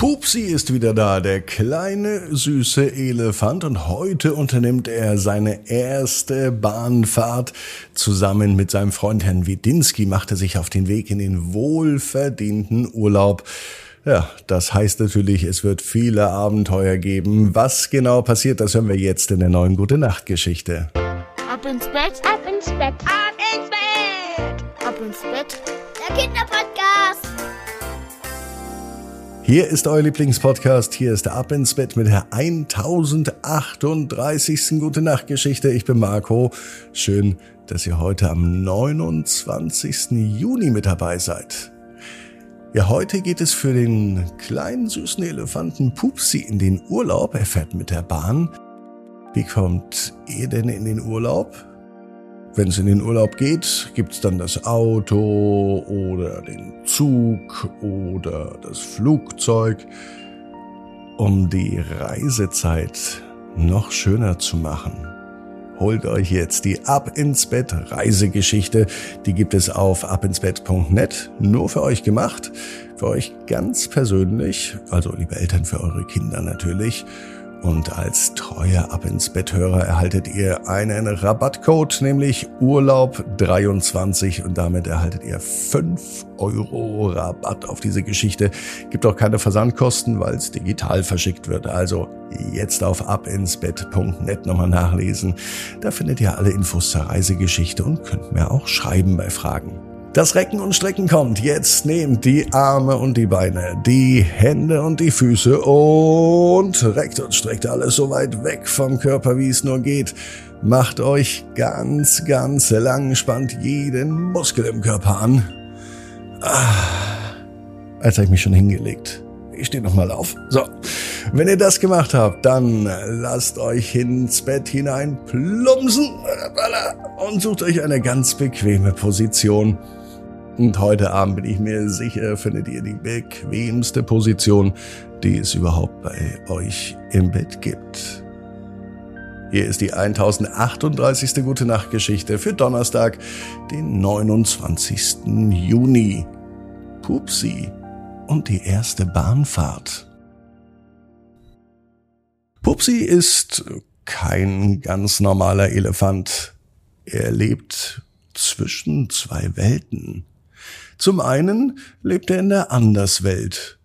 Pupsi ist wieder da, der kleine süße Elefant und heute unternimmt er seine erste Bahnfahrt. Zusammen mit seinem Freund Herrn Widinski macht er sich auf den Weg in den wohlverdienten Urlaub. Ja, das heißt natürlich, es wird viele Abenteuer geben. Was genau passiert, das hören wir jetzt in der neuen Gute Nacht Geschichte. Ab ins Bett, ab ins Bett, ab ins Bett, ab ins Bett. Der Kinderpodcast. Hier ist euer Lieblingspodcast. Hier ist der Ab ins Bett mit der 1038. Gute Nacht Geschichte. Ich bin Marco. Schön, dass ihr heute am 29. Juni mit dabei seid. Ja, heute geht es für den kleinen süßen Elefanten Pupsi in den Urlaub. Er fährt mit der Bahn. Wie kommt ihr denn in den Urlaub? Wenn es in den Urlaub geht, gibt's dann das Auto oder den Zug oder das Flugzeug. Um die Reisezeit noch schöner zu machen, holt euch jetzt die Ab ins Bett Reisegeschichte. Die gibt es auf abinsbett.net, nur für euch gemacht, für euch ganz persönlich, also liebe Eltern für eure Kinder natürlich. Und als treuer Ab ins Betthörer erhaltet ihr einen Rabattcode, nämlich Urlaub23 und damit erhaltet ihr 5 Euro Rabatt auf diese Geschichte. Gibt auch keine Versandkosten, weil es digital verschickt wird. Also jetzt auf abinsbett.net nochmal nachlesen. Da findet ihr alle Infos zur Reisegeschichte und könnt mir auch schreiben bei Fragen. Das Recken und Strecken kommt. Jetzt nehmt die Arme und die Beine, die Hände und die Füße und reckt und streckt alles so weit weg vom Körper, wie es nur geht. Macht euch ganz, ganz lang, spannt jeden Muskel im Körper an. Ah, als habe ich mich schon hingelegt. Ich stehe nochmal auf. So, wenn ihr das gemacht habt, dann lasst euch ins Bett hinein plumpsen und sucht euch eine ganz bequeme Position. Und heute Abend bin ich mir sicher, findet ihr die bequemste Position, die es überhaupt bei euch im Bett gibt. Hier ist die 1038. Gute Nacht Geschichte für Donnerstag, den 29. Juni. Pupsi und die erste Bahnfahrt. Pupsi ist kein ganz normaler Elefant. Er lebt zwischen zwei Welten. Zum einen lebt er in der Anderswelt.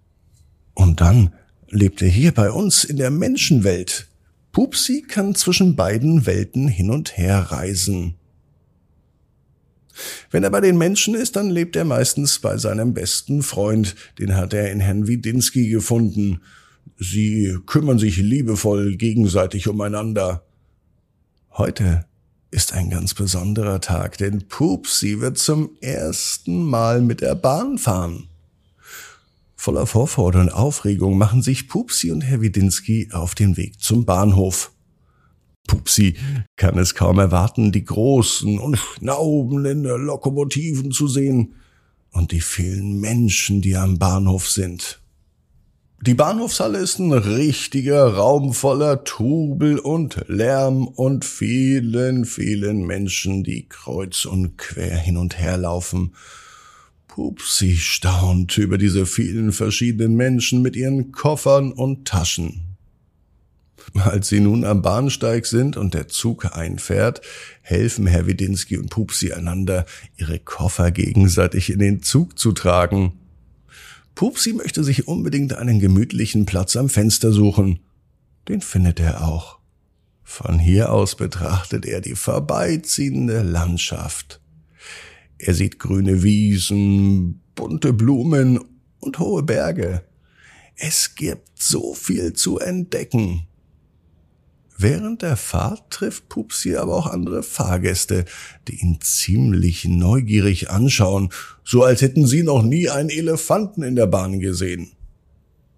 Und dann lebt er hier bei uns in der Menschenwelt. Pupsi kann zwischen beiden Welten hin und her reisen. Wenn er bei den Menschen ist, dann lebt er meistens bei seinem besten Freund, den hat er in Herrn Widinski gefunden. Sie kümmern sich liebevoll gegenseitig umeinander. Heute ist ein ganz besonderer Tag, denn Pupsi wird zum ersten Mal mit der Bahn fahren. Voller Vorfreude und Aufregung machen sich Pupsi und Herr Widinski auf den Weg zum Bahnhof. Pupsi kann es kaum erwarten, die großen und schnaubenden Lokomotiven zu sehen und die vielen Menschen, die am Bahnhof sind. Die Bahnhofshalle ist ein richtiger Raum voller Trubel und Lärm und vielen, vielen Menschen, die kreuz und quer hin und her laufen. Pupsi staunt über diese vielen verschiedenen Menschen mit ihren Koffern und Taschen. Als sie nun am Bahnsteig sind und der Zug einfährt, helfen Herr Widinski und Pupsi einander, ihre Koffer gegenseitig in den Zug zu tragen. Pupsi möchte sich unbedingt einen gemütlichen Platz am Fenster suchen. Den findet er auch. Von hier aus betrachtet er die vorbeiziehende Landschaft. Er sieht grüne Wiesen, bunte Blumen und hohe Berge. Es gibt so viel zu entdecken. Während der Fahrt trifft Pupsi aber auch andere Fahrgäste, die ihn ziemlich neugierig anschauen, so als hätten sie noch nie einen Elefanten in der Bahn gesehen.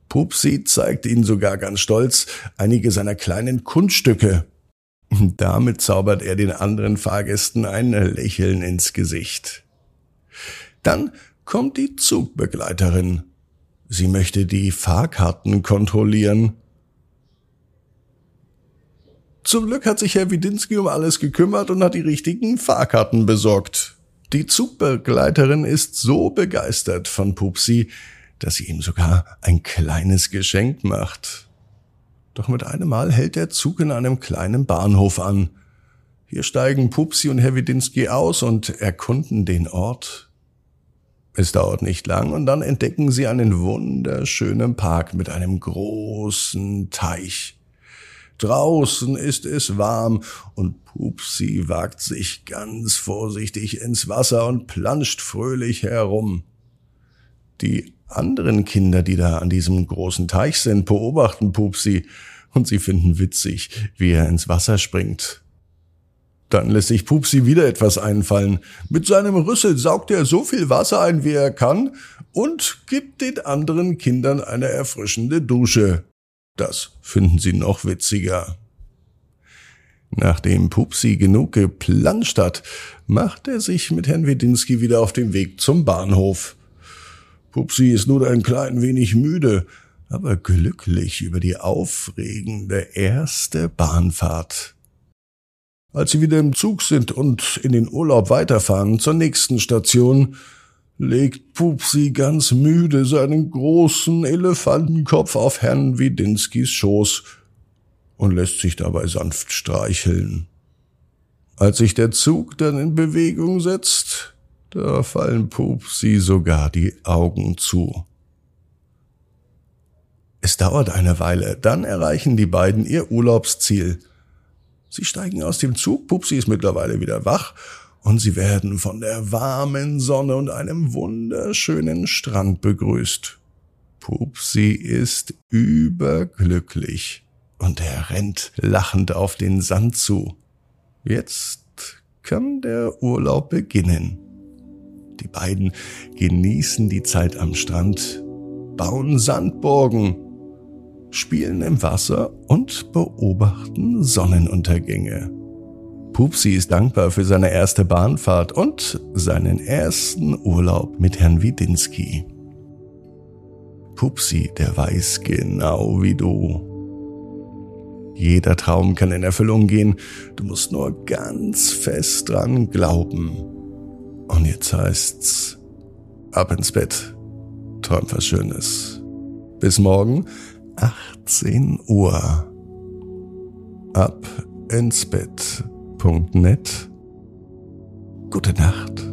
Pupsi zeigt ihnen sogar ganz stolz einige seiner kleinen Kunststücke. Damit zaubert er den anderen Fahrgästen ein Lächeln ins Gesicht. Dann kommt die Zugbegleiterin. Sie möchte die Fahrkarten kontrollieren zum Glück hat sich Herr Widinski um alles gekümmert und hat die richtigen Fahrkarten besorgt. Die Zugbegleiterin ist so begeistert von Pupsi, dass sie ihm sogar ein kleines Geschenk macht. Doch mit einem Mal hält der Zug in einem kleinen Bahnhof an. Hier steigen Pupsi und Herr Widinski aus und erkunden den Ort. Es dauert nicht lang und dann entdecken sie einen wunderschönen Park mit einem großen Teich. Draußen ist es warm und Pupsi wagt sich ganz vorsichtig ins Wasser und planscht fröhlich herum. Die anderen Kinder, die da an diesem großen Teich sind, beobachten Pupsi und sie finden witzig, wie er ins Wasser springt. Dann lässt sich Pupsi wieder etwas einfallen. Mit seinem Rüssel saugt er so viel Wasser ein, wie er kann, und gibt den anderen Kindern eine erfrischende Dusche. Das finden sie noch witziger. Nachdem Pupsi genug geplanscht hat, macht er sich mit Herrn Wedinski wieder auf den Weg zum Bahnhof. Pupsi ist nur ein klein wenig müde, aber glücklich über die aufregende erste Bahnfahrt. Als sie wieder im Zug sind und in den Urlaub weiterfahren zur nächsten Station, legt Pupsi ganz müde seinen großen Elefantenkopf auf Herrn Widinskis Schoß und lässt sich dabei sanft streicheln. Als sich der Zug dann in Bewegung setzt, da fallen Pupsi sogar die Augen zu. Es dauert eine Weile, dann erreichen die beiden ihr Urlaubsziel – Sie steigen aus dem Zug, Pupsi ist mittlerweile wieder wach, und sie werden von der warmen Sonne und einem wunderschönen Strand begrüßt. Pupsi ist überglücklich und er rennt lachend auf den Sand zu. Jetzt kann der Urlaub beginnen. Die beiden genießen die Zeit am Strand, bauen Sandburgen spielen im Wasser und beobachten Sonnenuntergänge. Pupsi ist dankbar für seine erste Bahnfahrt und seinen ersten Urlaub mit Herrn Widinski. Pupsi, der weiß genau wie du. Jeder Traum kann in Erfüllung gehen, du musst nur ganz fest dran glauben. Und jetzt heißt's, ab ins Bett, träum was Schönes. Bis morgen, 18 Uhr. Ab ins Bett.net. Gute Nacht.